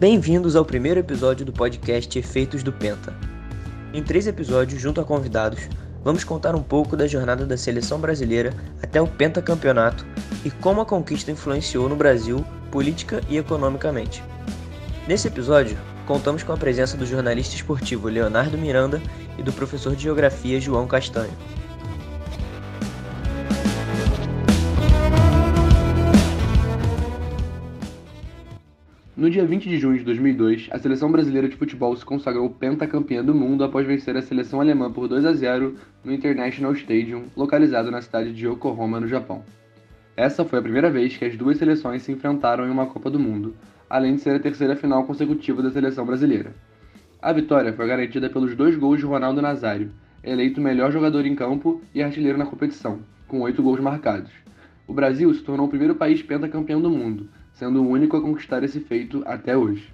Bem-vindos ao primeiro episódio do podcast Efeitos do Penta. Em três episódios, junto a convidados, vamos contar um pouco da jornada da seleção brasileira até o pentacampeonato e como a conquista influenciou no Brasil política e economicamente. Nesse episódio, contamos com a presença do jornalista esportivo Leonardo Miranda e do professor de geografia João Castanho. No dia 20 de junho de 2002, a seleção brasileira de futebol se consagrou pentacampeã do mundo após vencer a seleção alemã por 2 a 0 no International Stadium, localizado na cidade de Yokohama, no Japão. Essa foi a primeira vez que as duas seleções se enfrentaram em uma Copa do Mundo, além de ser a terceira final consecutiva da seleção brasileira. A vitória foi garantida pelos dois gols de Ronaldo Nazário, eleito melhor jogador em campo e artilheiro na competição, com oito gols marcados. O Brasil se tornou o primeiro país pentacampeão do mundo, sendo o único a conquistar esse feito até hoje.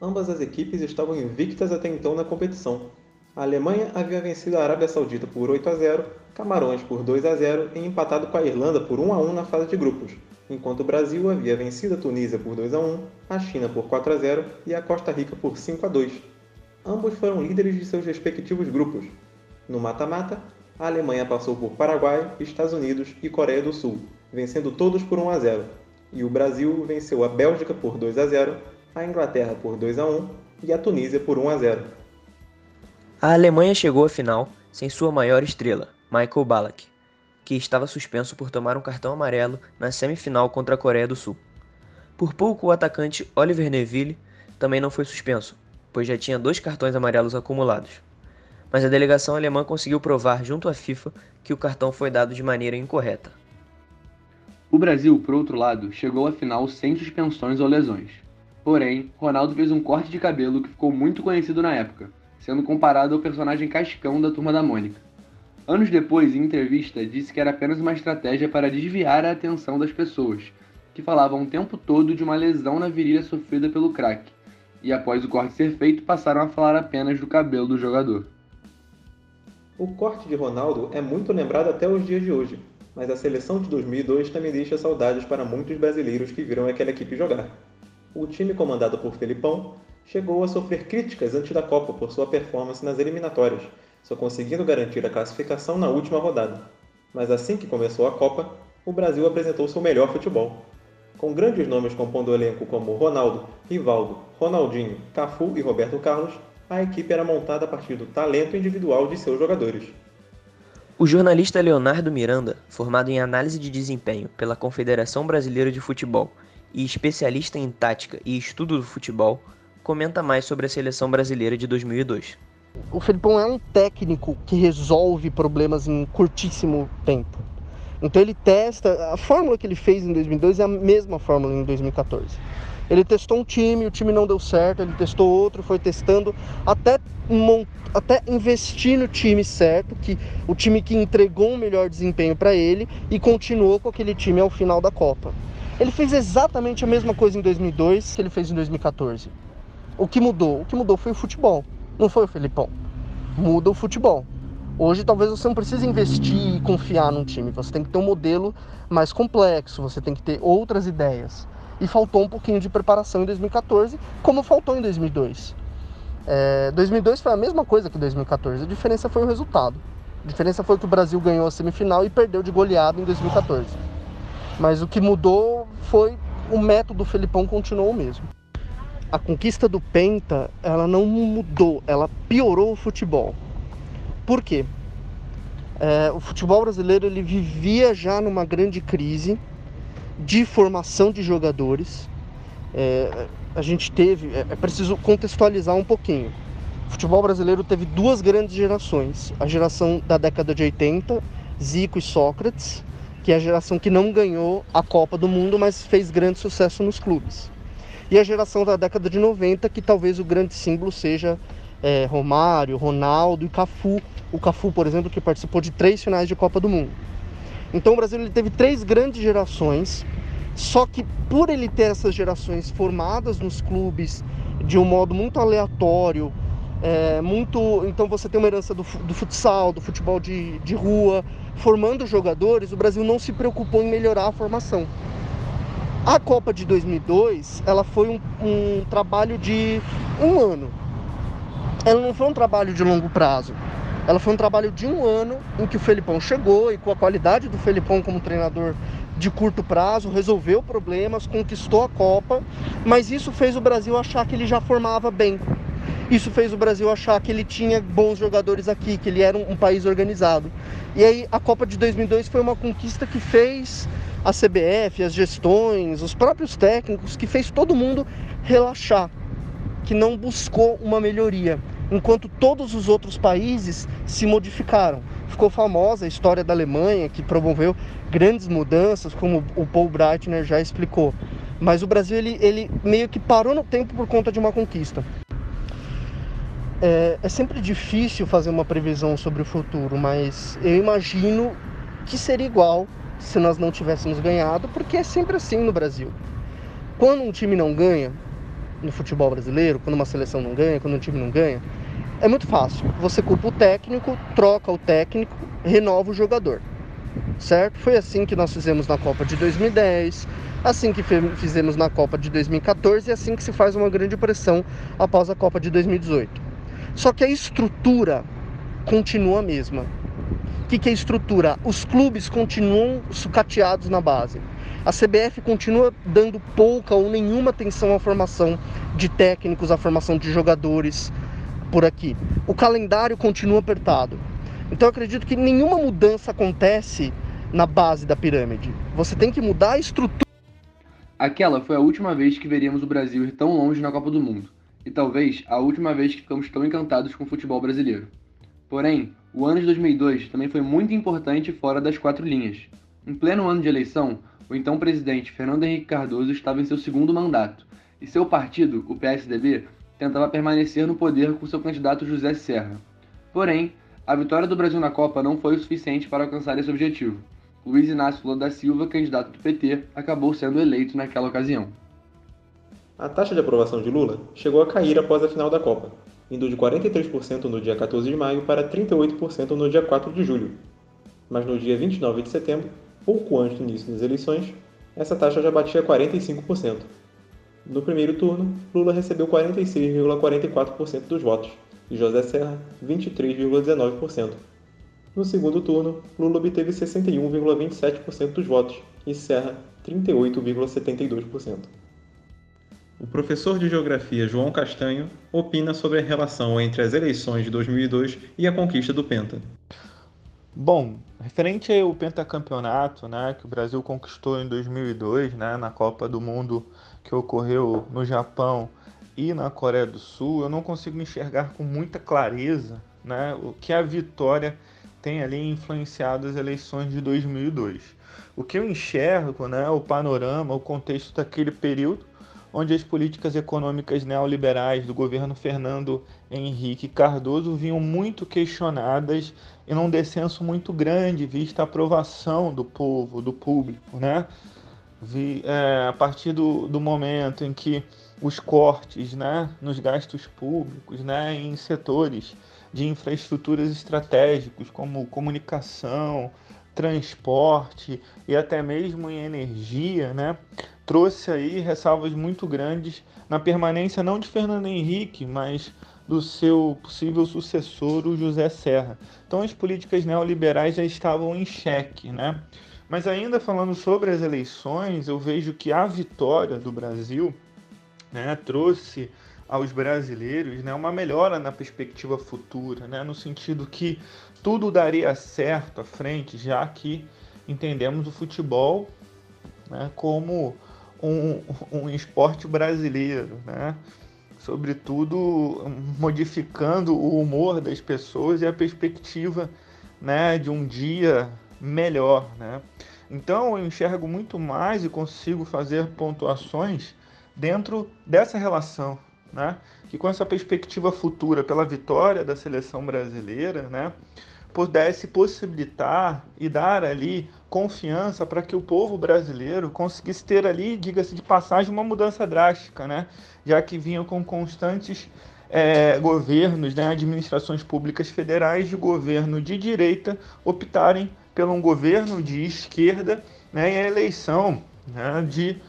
Ambas as equipes estavam invictas até então na competição. A Alemanha havia vencido a Arábia Saudita por 8 a 0, Camarões por 2 a 0 e empatado com a Irlanda por 1 a 1 na fase de grupos, enquanto o Brasil havia vencido a Tunísia por 2 a 1, a China por 4 a 0 e a Costa Rica por 5 a 2. Ambos foram líderes de seus respectivos grupos. No mata-mata, a Alemanha passou por Paraguai, Estados Unidos e Coreia do Sul, vencendo todos por 1 a 0, e o Brasil venceu a Bélgica por 2 a 0, a Inglaterra por 2 a 1 e a Tunísia por 1 a 0. A Alemanha chegou à final sem sua maior estrela, Michael Ballack, que estava suspenso por tomar um cartão amarelo na semifinal contra a Coreia do Sul. Por pouco, o atacante Oliver Neville também não foi suspenso, pois já tinha dois cartões amarelos acumulados. Mas a delegação alemã conseguiu provar junto à FIFA que o cartão foi dado de maneira incorreta. O Brasil, por outro lado, chegou à final sem suspensões ou lesões. Porém, Ronaldo fez um corte de cabelo que ficou muito conhecido na época, sendo comparado ao personagem Cascão da Turma da Mônica. Anos depois, em entrevista, disse que era apenas uma estratégia para desviar a atenção das pessoas, que falavam o tempo todo de uma lesão na virilha sofrida pelo craque, e após o corte ser feito, passaram a falar apenas do cabelo do jogador. O corte de Ronaldo é muito lembrado até os dias de hoje, mas a seleção de 2002 também deixa saudades para muitos brasileiros que viram aquela equipe jogar. O time comandado por Felipão chegou a sofrer críticas antes da Copa por sua performance nas eliminatórias, só conseguindo garantir a classificação na última rodada. Mas assim que começou a Copa, o Brasil apresentou seu melhor futebol. Com grandes nomes compondo o elenco como Ronaldo, Rivaldo, Ronaldinho, Cafu e Roberto Carlos, a equipe era montada a partir do talento individual de seus jogadores. O jornalista Leonardo Miranda, formado em análise de desempenho pela Confederação Brasileira de Futebol e especialista em tática e estudo do futebol, comenta mais sobre a seleção brasileira de 2002. O Felipão é um técnico que resolve problemas em curtíssimo tempo. Então ele testa, a fórmula que ele fez em 2002 é a mesma fórmula em 2014. Ele testou um time, o time não deu certo, ele testou outro, foi testando até, até investir no time certo, que o time que entregou um melhor desempenho para ele e continuou com aquele time ao final da Copa. Ele fez exatamente a mesma coisa em 2002 que ele fez em 2014. O que mudou? O que mudou foi o futebol, não foi o Felipão. Muda o futebol. Hoje talvez você não precise investir e confiar num time, você tem que ter um modelo mais complexo, você tem que ter outras ideias e faltou um pouquinho de preparação em 2014, como faltou em 2002. É, 2002 foi a mesma coisa que 2014, a diferença foi o resultado. A diferença foi que o Brasil ganhou a semifinal e perdeu de goleado em 2014. Mas o que mudou foi o método Felipão continuou o mesmo. A conquista do Penta, ela não mudou, ela piorou o futebol. Por quê? É, o futebol brasileiro ele vivia já numa grande crise de formação de jogadores. É, a gente teve, é, é preciso contextualizar um pouquinho. O futebol brasileiro teve duas grandes gerações: a geração da década de 80, Zico e Sócrates, que é a geração que não ganhou a Copa do Mundo, mas fez grande sucesso nos clubes. E a geração da década de 90, que talvez o grande símbolo seja é, Romário, Ronaldo e Cafu. O Cafu, por exemplo, que participou de três finais de Copa do Mundo. Então o Brasil ele teve três grandes gerações, só que por ele ter essas gerações formadas nos clubes de um modo muito aleatório, é, muito. Então você tem uma herança do, do futsal, do futebol de, de rua, formando jogadores, o Brasil não se preocupou em melhorar a formação. A Copa de 2002, ela foi um, um trabalho de um ano. Ela não foi um trabalho de longo prazo. Ela foi um trabalho de um ano em que o Felipão chegou e com a qualidade do Felipão como treinador de curto prazo, resolveu problemas, conquistou a Copa, mas isso fez o Brasil achar que ele já formava bem. Isso fez o Brasil achar que ele tinha bons jogadores aqui, que ele era um, um país organizado. E aí a Copa de 2002 foi uma conquista que fez a CBF, as gestões, os próprios técnicos, que fez todo mundo relaxar, que não buscou uma melhoria, enquanto todos os outros países se modificaram. Ficou famosa a história da Alemanha, que promoveu grandes mudanças, como o Paul Breitner já explicou. Mas o Brasil ele, ele meio que parou no tempo por conta de uma conquista. É, é sempre difícil fazer uma previsão sobre o futuro, mas eu imagino que seria igual se nós não tivéssemos ganhado, porque é sempre assim no Brasil. Quando um time não ganha no futebol brasileiro, quando uma seleção não ganha, quando um time não ganha, é muito fácil. Você culpa o técnico, troca o técnico, renova o jogador. Certo? Foi assim que nós fizemos na Copa de 2010, assim que fizemos na Copa de 2014 e assim que se faz uma grande pressão após a Copa de 2018. Só que a estrutura continua a mesma que, que é estrutura? Os clubes continuam sucateados na base. A CBF continua dando pouca ou nenhuma atenção à formação de técnicos, à formação de jogadores por aqui. O calendário continua apertado. Então eu acredito que nenhuma mudança acontece na base da pirâmide. Você tem que mudar a estrutura. Aquela foi a última vez que veríamos o Brasil ir tão longe na Copa do Mundo. E talvez a última vez que ficamos tão encantados com o futebol brasileiro. Porém, o ano de 2002 também foi muito importante fora das quatro linhas. Em pleno ano de eleição, o então presidente Fernando Henrique Cardoso estava em seu segundo mandato, e seu partido, o PSDB, tentava permanecer no poder com seu candidato José Serra. Porém, a vitória do Brasil na Copa não foi o suficiente para alcançar esse objetivo. Luiz Inácio Lula da Silva, candidato do PT, acabou sendo eleito naquela ocasião. A taxa de aprovação de Lula chegou a cair após a final da Copa, indo de 43% no dia 14 de maio para 38% no dia 4 de julho. Mas no dia 29 de setembro, pouco antes do início das eleições, essa taxa já batia 45%. No primeiro turno, Lula recebeu 46,44% dos votos e José Serra 23,19%. No segundo turno, Lula obteve 61,27% dos votos e Serra 38,72%. O professor de Geografia João Castanho opina sobre a relação entre as eleições de 2002 e a conquista do Penta. Bom, referente ao pentacampeonato, né, que o Brasil conquistou em 2002, né, na Copa do Mundo que ocorreu no Japão e na Coreia do Sul, eu não consigo enxergar com muita clareza, né, o que a vitória tem ali influenciado as eleições de 2002. O que eu enxergo, né, o panorama, o contexto daquele período onde as políticas econômicas neoliberais do governo Fernando Henrique Cardoso vinham muito questionadas e num descenso muito grande, vista a aprovação do povo, do público, né? Vi, é, a partir do, do momento em que os cortes né, nos gastos públicos, né, em setores de infraestruturas estratégicos como comunicação, transporte e até mesmo em energia, né, trouxe aí ressalvas muito grandes na permanência não de Fernando Henrique, mas do seu possível sucessor, o José Serra. Então as políticas neoliberais já estavam em xeque, né? Mas ainda falando sobre as eleições, eu vejo que a vitória do Brasil né, trouxe aos brasileiros né, uma melhora na perspectiva futura, né, no sentido que tudo daria certo à frente, já que entendemos o futebol né, como um, um esporte brasileiro, né? sobretudo modificando o humor das pessoas e a perspectiva né, de um dia melhor. Né? Então eu enxergo muito mais e consigo fazer pontuações dentro dessa relação, né? que com essa perspectiva futura pela vitória da seleção brasileira, né, pudesse possibilitar e dar ali confiança para que o povo brasileiro conseguisse ter ali, diga-se de passagem, uma mudança drástica, né? Já que vinham com constantes é, governos, né, administrações públicas federais de governo de direita optarem por um governo de esquerda né, e a eleição né, de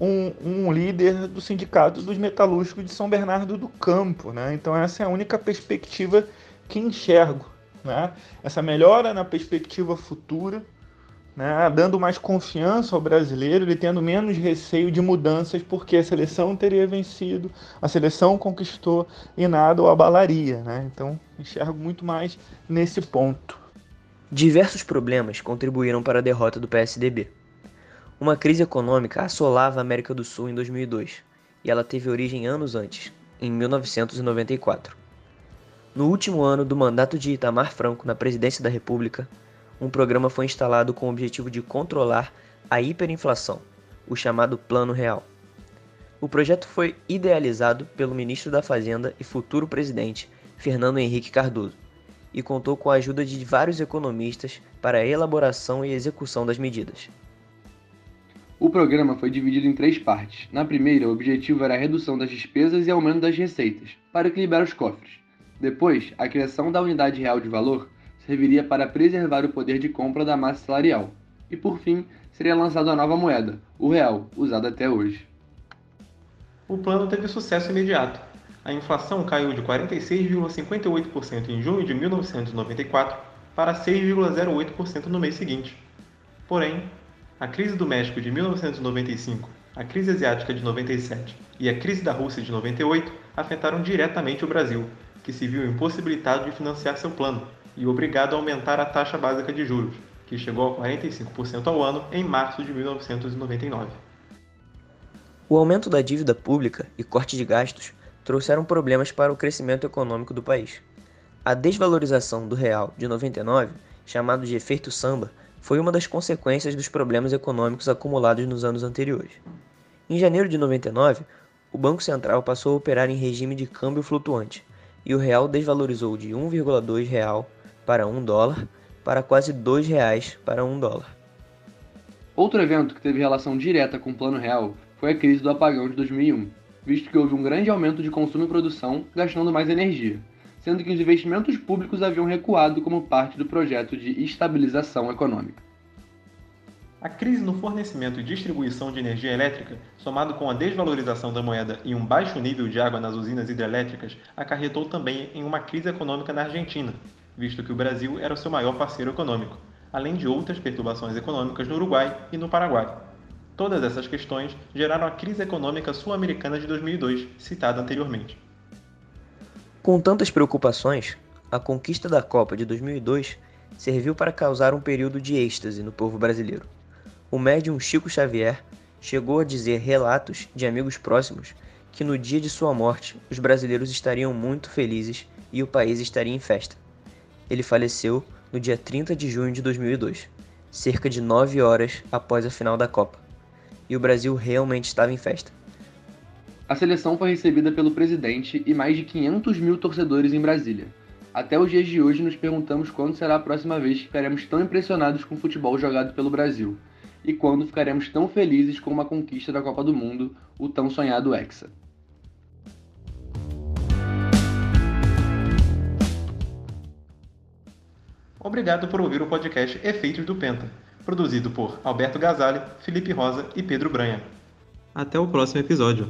um, um, líder do Sindicato dos Metalúrgicos de São Bernardo do Campo. Né? Então, essa é a única perspectiva que enxergo. Né? Essa melhora na perspectiva futura, né? dando mais confiança ao brasileiro, ele tendo menos receio de mudanças, porque a seleção teria vencido, a seleção conquistou e nada o abalaria. Né? Então, enxergo muito mais nesse ponto. Diversos problemas contribuíram para a derrota do PSDB. Uma crise econômica assolava a América do Sul em 2002, e ela teve origem anos antes, em 1994. No último ano do mandato de Itamar Franco na presidência da República, um programa foi instalado com o objetivo de controlar a hiperinflação, o chamado Plano Real. O projeto foi idealizado pelo ministro da Fazenda e futuro presidente, Fernando Henrique Cardoso, e contou com a ajuda de vários economistas para a elaboração e execução das medidas. O programa foi dividido em três partes. Na primeira, o objetivo era a redução das despesas e aumento das receitas, para equilibrar os cofres. Depois, a criação da unidade real de valor serviria para preservar o poder de compra da massa salarial. E por fim, seria lançada a nova moeda, o real, usada até hoje. O plano teve sucesso imediato. A inflação caiu de 46,58% em junho de 1994 para 6,08% no mês seguinte. Porém, a crise do México de 1995, a crise asiática de 97 e a crise da Rússia de 98 afetaram diretamente o Brasil, que se viu impossibilitado de financiar seu plano e obrigado a aumentar a taxa básica de juros, que chegou a 45% ao ano em março de 1999. O aumento da dívida pública e corte de gastos trouxeram problemas para o crescimento econômico do país. A desvalorização do real de 99, chamado de efeito samba, foi uma das consequências dos problemas econômicos acumulados nos anos anteriores. Em janeiro de 99, o Banco Central passou a operar em regime de câmbio flutuante e o real desvalorizou de 1,2 real para 1 dólar para quase 2 reais para 1 dólar. Outro evento que teve relação direta com o Plano Real foi a crise do apagão de 2001, visto que houve um grande aumento de consumo e produção, gastando mais energia sendo que os investimentos públicos haviam recuado como parte do projeto de estabilização econômica. A crise no fornecimento e distribuição de energia elétrica, somado com a desvalorização da moeda e um baixo nível de água nas usinas hidrelétricas, acarretou também em uma crise econômica na Argentina, visto que o Brasil era o seu maior parceiro econômico, além de outras perturbações econômicas no Uruguai e no Paraguai. Todas essas questões geraram a crise econômica sul-americana de 2002, citada anteriormente. Com tantas preocupações, a conquista da Copa de 2002 serviu para causar um período de êxtase no povo brasileiro. O médium Chico Xavier chegou a dizer relatos de amigos próximos que no dia de sua morte os brasileiros estariam muito felizes e o país estaria em festa. Ele faleceu no dia 30 de junho de 2002, cerca de nove horas após a final da Copa. E o Brasil realmente estava em festa. A seleção foi recebida pelo presidente e mais de 500 mil torcedores em Brasília. Até os dias de hoje nos perguntamos quando será a próxima vez que ficaremos tão impressionados com o futebol jogado pelo Brasil e quando ficaremos tão felizes com uma conquista da Copa do Mundo, o tão sonhado Hexa. Obrigado por ouvir o podcast Efeitos do Penta, produzido por Alberto Gasale, Felipe Rosa e Pedro Branha. Até o próximo episódio.